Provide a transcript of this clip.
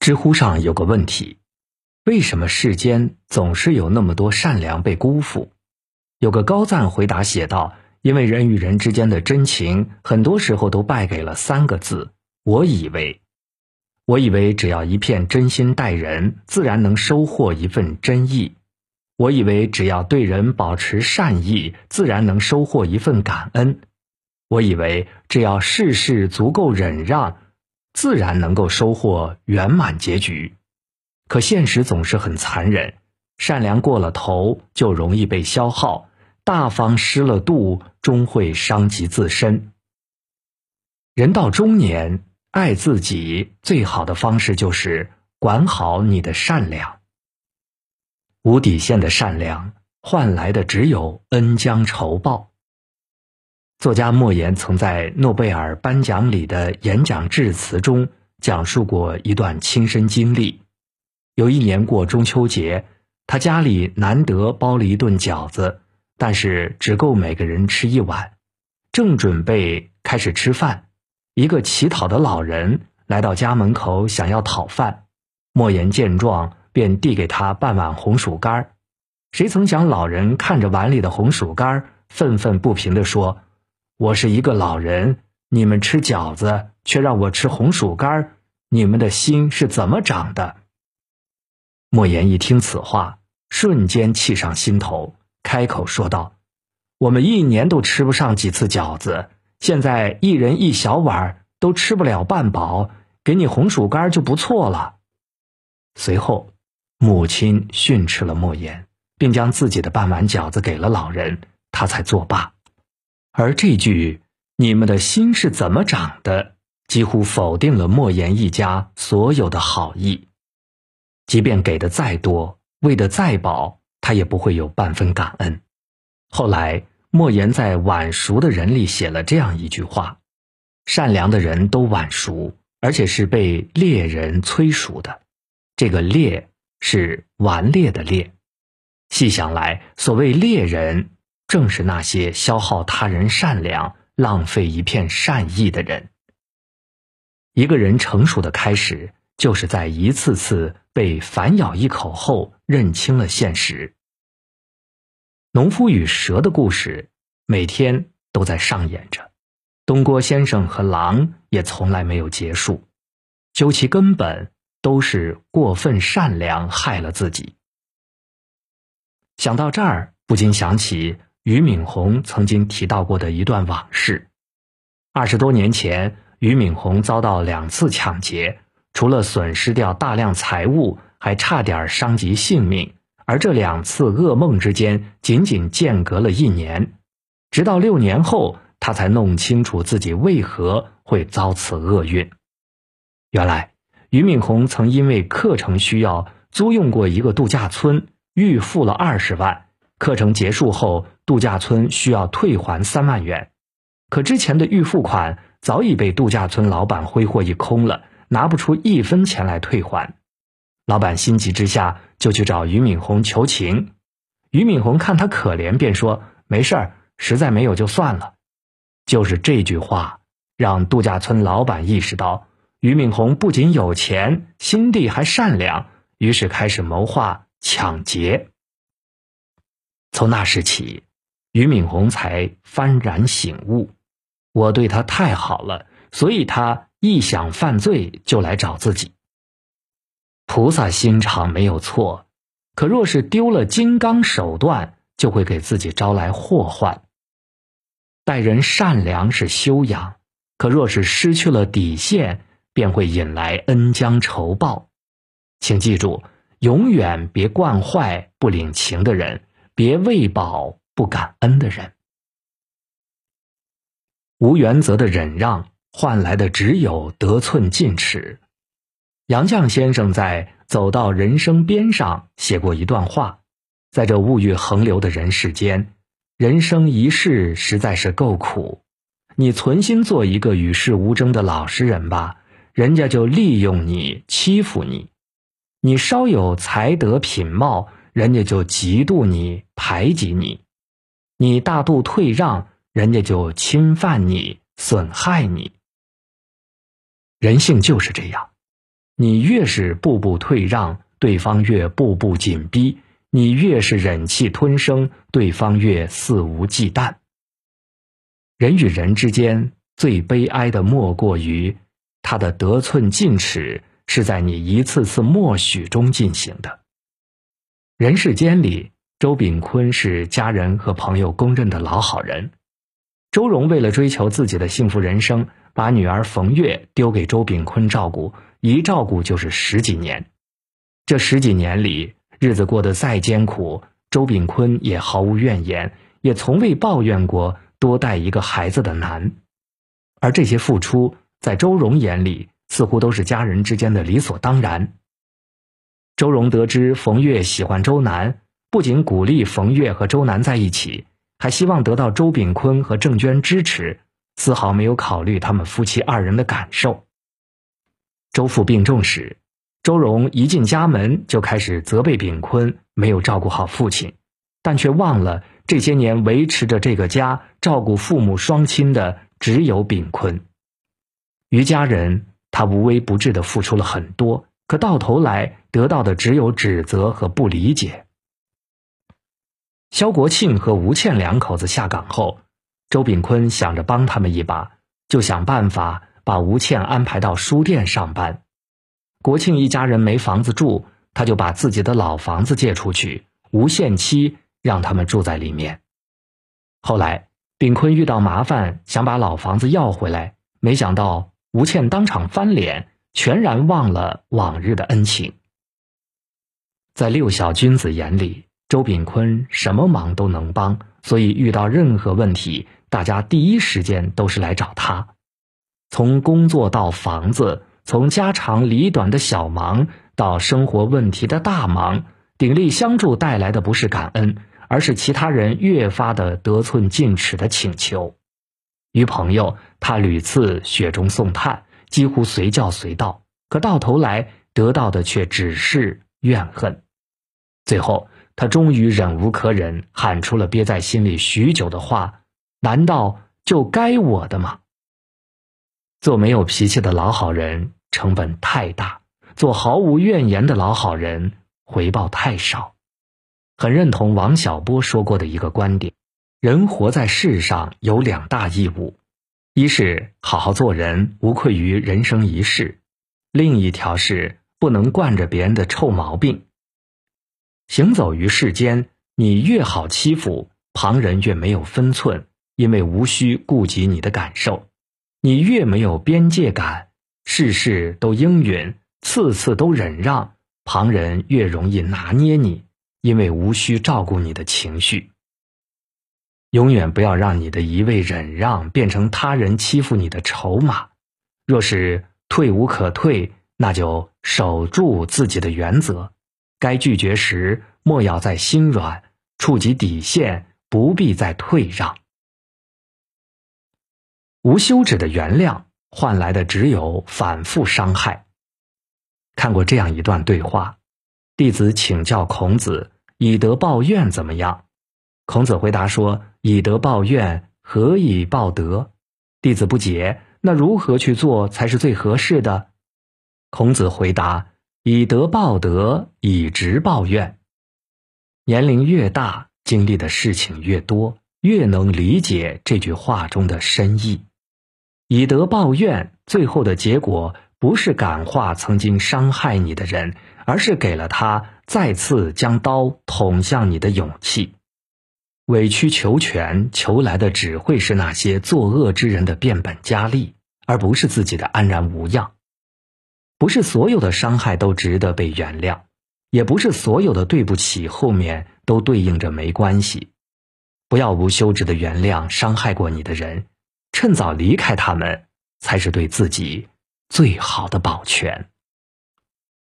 知乎上有个问题：为什么世间总是有那么多善良被辜负？有个高赞回答写道：“因为人与人之间的真情，很多时候都败给了三个字‘我以为’。我以为只要一片真心待人，自然能收获一份真意；我以为只要对人保持善意，自然能收获一份感恩；我以为只要事事足够忍让。”自然能够收获圆满结局，可现实总是很残忍，善良过了头就容易被消耗，大方失了度终会伤及自身。人到中年，爱自己最好的方式就是管好你的善良。无底线的善良换来的只有恩将仇报。作家莫言曾在诺贝尔颁奖礼的演讲致辞中讲述过一段亲身经历。有一年过中秋节，他家里难得包了一顿饺子，但是只够每个人吃一碗。正准备开始吃饭，一个乞讨的老人来到家门口想要讨饭。莫言见状，便递给他半碗红薯干谁曾想，老人看着碗里的红薯干愤愤不平地说。我是一个老人，你们吃饺子，却让我吃红薯干你们的心是怎么长的？莫言一听此话，瞬间气上心头，开口说道：“我们一年都吃不上几次饺子，现在一人一小碗都吃不了半饱，给你红薯干就不错了。”随后，母亲训斥了莫言，并将自己的半碗饺子给了老人，他才作罢。而这句“你们的心是怎么长的”，几乎否定了莫言一家所有的好意。即便给的再多，喂的再饱，他也不会有半分感恩。后来，莫言在晚熟的人里写了这样一句话：“善良的人都晚熟，而且是被猎人催熟的。”这个“猎”是顽劣的“猎”。细想来，所谓猎人。正是那些消耗他人善良、浪费一片善意的人。一个人成熟的开始，就是在一次次被反咬一口后，认清了现实。农夫与蛇的故事，每天都在上演着。东郭先生和狼也从来没有结束。究其根本，都是过分善良害了自己。想到这儿，不禁想起。俞敏洪曾经提到过的一段往事：二十多年前，俞敏洪遭到两次抢劫，除了损失掉大量财物，还差点伤及性命。而这两次噩梦之间，仅仅间隔了一年。直到六年后，他才弄清楚自己为何会遭此厄运。原来，俞敏洪曾因为课程需要，租用过一个度假村，预付了二十万。课程结束后，度假村需要退还三万元，可之前的预付款早已被度假村老板挥霍一空了，拿不出一分钱来退还。老板心急之下就去找俞敏洪求情，俞敏洪看他可怜，便说：“没事儿，实在没有就算了。”就是这句话，让度假村老板意识到俞敏洪不仅有钱，心地还善良，于是开始谋划抢劫。从那时起，俞敏洪才幡然醒悟：我对他太好了，所以他一想犯罪就来找自己。菩萨心肠没有错，可若是丢了金刚手段，就会给自己招来祸患。待人善良是修养，可若是失去了底线，便会引来恩将仇报。请记住，永远别惯坏不领情的人。别喂饱不感恩的人，无原则的忍让换来的只有得寸进尺。杨绛先生在《走到人生边上》写过一段话：在这物欲横流的人世间，人生一世实在是够苦。你存心做一个与世无争的老实人吧，人家就利用你欺负你；你稍有才德品貌。人家就嫉妒你、排挤你，你大度退让，人家就侵犯你、损害你。人性就是这样，你越是步步退让，对方越步步紧逼；你越是忍气吞声，对方越肆无忌惮。人与人之间最悲哀的，莫过于他的得寸进尺是在你一次次默许中进行的。人世间里，周炳坤是家人和朋友公认的老好人。周荣为了追求自己的幸福人生，把女儿冯月丢给周炳坤照顾，一照顾就是十几年。这十几年里，日子过得再艰苦，周炳坤也毫无怨言，也从未抱怨过多带一个孩子的难。而这些付出，在周荣眼里，似乎都是家人之间的理所当然。周荣得知冯月喜欢周南，不仅鼓励冯月和周南在一起。还希望得到周炳坤和郑娟支持，丝毫没有考虑他们夫妻二人的感受。周父病重时，周荣一进家门就开始责备炳坤没有照顾好父亲，但却忘了这些年维持着这个家、照顾父母双亲的只有炳坤。于家人，他无微不至的付出了很多，可到头来得到的只有指责和不理解。肖国庆和吴倩两口子下岗后，周炳坤想着帮他们一把，就想办法把吴倩安排到书店上班。国庆一家人没房子住，他就把自己的老房子借出去，无限期让他们住在里面。后来，炳坤遇到麻烦，想把老房子要回来，没想到吴倩当场翻脸，全然忘了往日的恩情。在六小君子眼里。周炳坤什么忙都能帮，所以遇到任何问题，大家第一时间都是来找他。从工作到房子，从家长里短的小忙到生活问题的大忙，鼎力相助带来的不是感恩，而是其他人越发的得寸进尺的请求。与朋友，他屡次雪中送炭，几乎随叫随到，可到头来得到的却只是怨恨。最后。他终于忍无可忍，喊出了憋在心里许久的话：“难道就该我的吗？”做没有脾气的老好人成本太大，做毫无怨言的老好人回报太少。很认同王小波说过的一个观点：人活在世上有两大义务，一是好好做人，无愧于人生一世；另一条是不能惯着别人的臭毛病。行走于世间，你越好欺负，旁人越没有分寸，因为无需顾及你的感受；你越没有边界感，事事都应允，次次都忍让，旁人越容易拿捏你，因为无需照顾你的情绪。永远不要让你的一味忍让变成他人欺负你的筹码。若是退无可退，那就守住自己的原则。该拒绝时，莫要再心软；触及底线，不必再退让。无休止的原谅，换来的只有反复伤害。看过这样一段对话：弟子请教孔子，以德报怨怎么样？孔子回答说：“以德报怨，何以报德？”弟子不解，那如何去做才是最合适的？孔子回答。以德报德，以直报怨。年龄越大，经历的事情越多，越能理解这句话中的深意。以德报怨，最后的结果不是感化曾经伤害你的人，而是给了他再次将刀捅向你的勇气。委曲求全，求来的只会是那些作恶之人的变本加厉，而不是自己的安然无恙。不是所有的伤害都值得被原谅，也不是所有的对不起后面都对应着没关系。不要无休止的原谅伤害过你的人，趁早离开他们，才是对自己最好的保全。